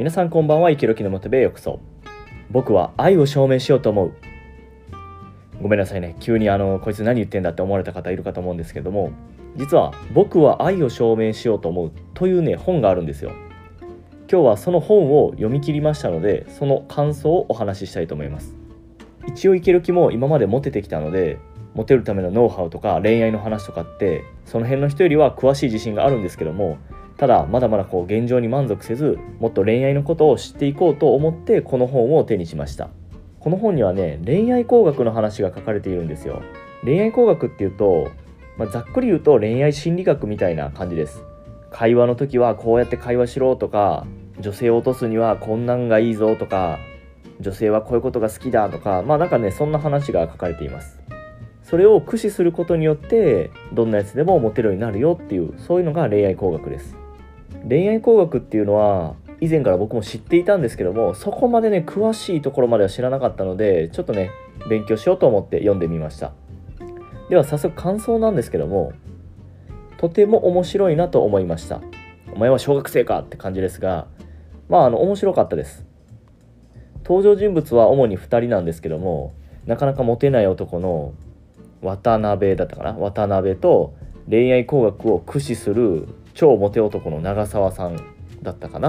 皆さんこんばんは、イケロキのモテベへようこそ。僕は愛を証明しようと思う。ごめんなさいね。急にあの、こいつ何言ってんだって思われた方いるかと思うんですけども、実は僕は愛を証明しようと思うというね、本があるんですよ。今日はその本を読み切りましたので、その感想をお話ししたいと思います。一応イケロキも今までモテてきたので、モテるためのノウハウとか恋愛の話とかってその辺の人よりは詳しい自信があるんですけどもただまだまだこう現状に満足せずもっと恋愛のことを知っていこうと思ってこの本を手にしました。この本にはね恋愛工学の話が書かれているんですよ。恋愛工学っていうと、まあ、ざっくり言うと恋愛心理学みたいな感じです。会話の時はこうやって会話しろとか女性を落とすにはこんなんがいいぞとか女性はこういうことが好きだとかまあなんかねそんな話が書かれています。それを駆使することによってどんなやつでもモテるようになるよっていうそういうのが恋愛工学です。恋愛工学っていうのは以前から僕も知っていたんですけどもそこまでね詳しいところまでは知らなかったのでちょっとね勉強しようと思って読んでみました。では早速感想なんですけどもとても面白いなと思いました。お前は小学生かって感じですがまああの面白かったです。登場人物は主に2人なんですけどもなかなかモテない男の渡辺だったかな？渡辺と恋愛工学を駆使する超モテ男の長澤さんだったかな？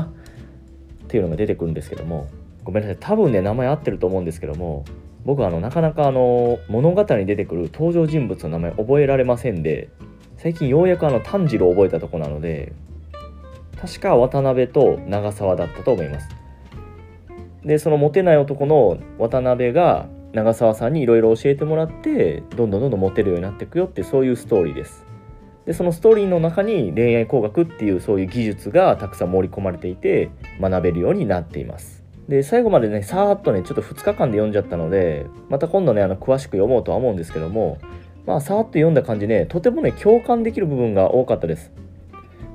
っていうのが出てくるんですけども。ごめんなさい。多分ね名前合ってると思うんですけども僕はあのなかなかあの物語に出てくる登場人物の名前覚えられませんで最近ようやくあの炭治郎を覚えたとこなので確か渡辺と長澤だったと思います。でそのモテない男の渡辺が長澤さんにいろいろ教えてもらってどんどんどんどんモテるようになっていくよってそういうストーリーです。でそのストーリーの中に恋愛工学っていうそういう技術がたくさん盛り込まれていて学べるようになっています。で最後までねさーっとねちょっと2日間で読んじゃったのでまた今度ねあの詳しく読もうとは思うんですけどもまあさーっと読んだ感じねとてもね共感できる部分が多かったです。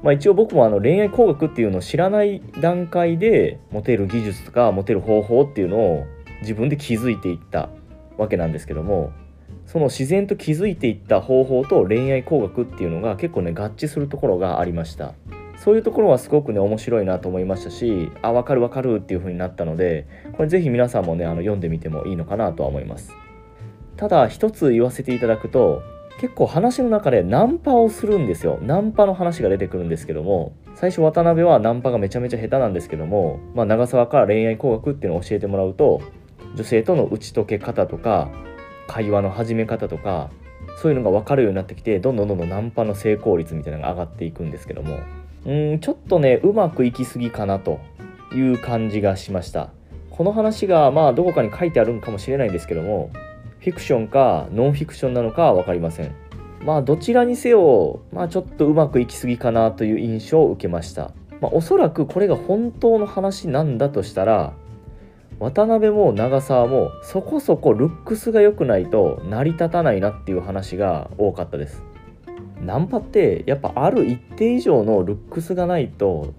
まあ、一応僕もあの恋愛工学っていうのを知らない段階でモテる技術とかモテる方法っていうのを自分で気づいていったわけなんですけどもその自然と気づいていった方法と恋愛工学っていうのが結構ね合致するところがありました。そういうところはすごくね面白いなと思いましたしあ分かる分かるっていう風になったのでこれ是非皆さんもねあの読んでみてもいいのかなとは思います。ただ一つ言わせていただくと結構話の中でナンパをするんですよ。ナンパの話が出てくるんですけども最初渡辺はナンパがめちゃめちゃ下手なんですけども、まあ、長澤から恋愛工学っていうのを教えてもらうと女性との打ち解け方とか会話の始め方とかそういうのが分かるようになってきてどんどんどんどんナンパの成功率みたいなのが上がっていくんですけどもうんちょっとねうまくいき過ぎかなという感じがしました。この話がまあどこかに書いてあるんかもしれないんですけどもフィクションかノンフィクションなのかは分かりません。まあどちらにせよまあちょっとうまくいき過ぎかなという印象を受けました。まあ、おそらくこれが本当の話なんだとしたら渡辺も長澤もそこそこルックスが良くないと成り立たないなっていう話が多かったです。ナンパってやっぱある一定以上のルックスがないと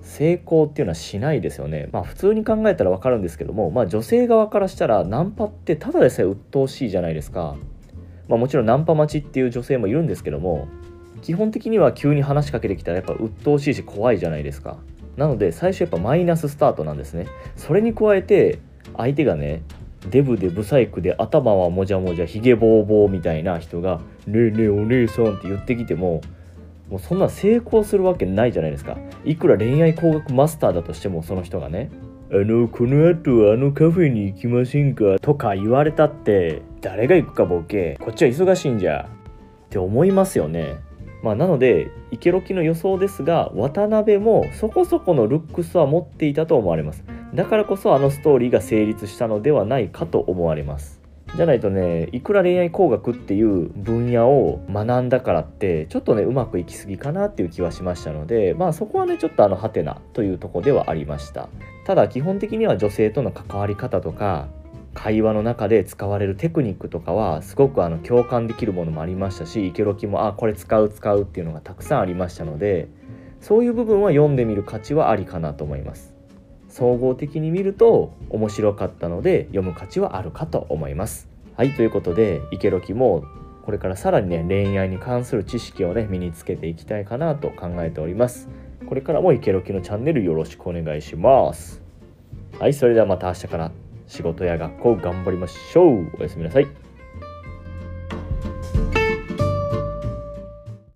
成功っていうのはしないですよね。まあ普通に考えたら分かるんですけどもまあ女性側からしたらナンパってただでさえ鬱陶しいじゃないですか。まあもちろんナンパ待ちっていう女性もいるんですけども基本的には急に話しかけてきたらやっぱ鬱陶しいし怖いじゃないですか。なので最初やっぱマイナススタートなんですね。それに加えて相手がねデブでブサイクで頭はもじゃもじゃひげぼうぼうみたいな人が「ねえねえお姉さん」って言ってきてももうそんな成功するわけないじゃないですか。いくら恋愛工学マスターだとしてもその人がね「あのこの後あのカフェに行きませんか?」とか言われたって誰が行くかボケ。こっちは忙しいんじゃ。って思いますよね。まあ、なのでイケロキの予想ですが渡辺もそこそこのルックスは持っていたと思われます。だからこそあのストーリーが成立したのではないかと思われます。じゃないとねいくら恋愛工学っていう分野を学んだからってちょっとねうまくいきすぎかなっていう気はしましたのでまあそこはねちょっとあのハテナというとこではありました。ただ基本的には女性との関わり方とか会話の中で使われるテクニックとかはすごくあの共感できるものもありましたしイケロキもあこれ使う使うっていうのがたくさんありましたのでそういう部分は読んでみる価値はありかなと思います。総合的に見ると面白かったので読む価値はあるかと思います。はいということでイケロキもこれからさらにね恋愛に関する知識をね身につけていきたいかなと考えております。これからもイケロキのチャンネルよろしくお願いします。はいそれではまた明日から。仕事や学校頑張りましょう。おやすみなさい。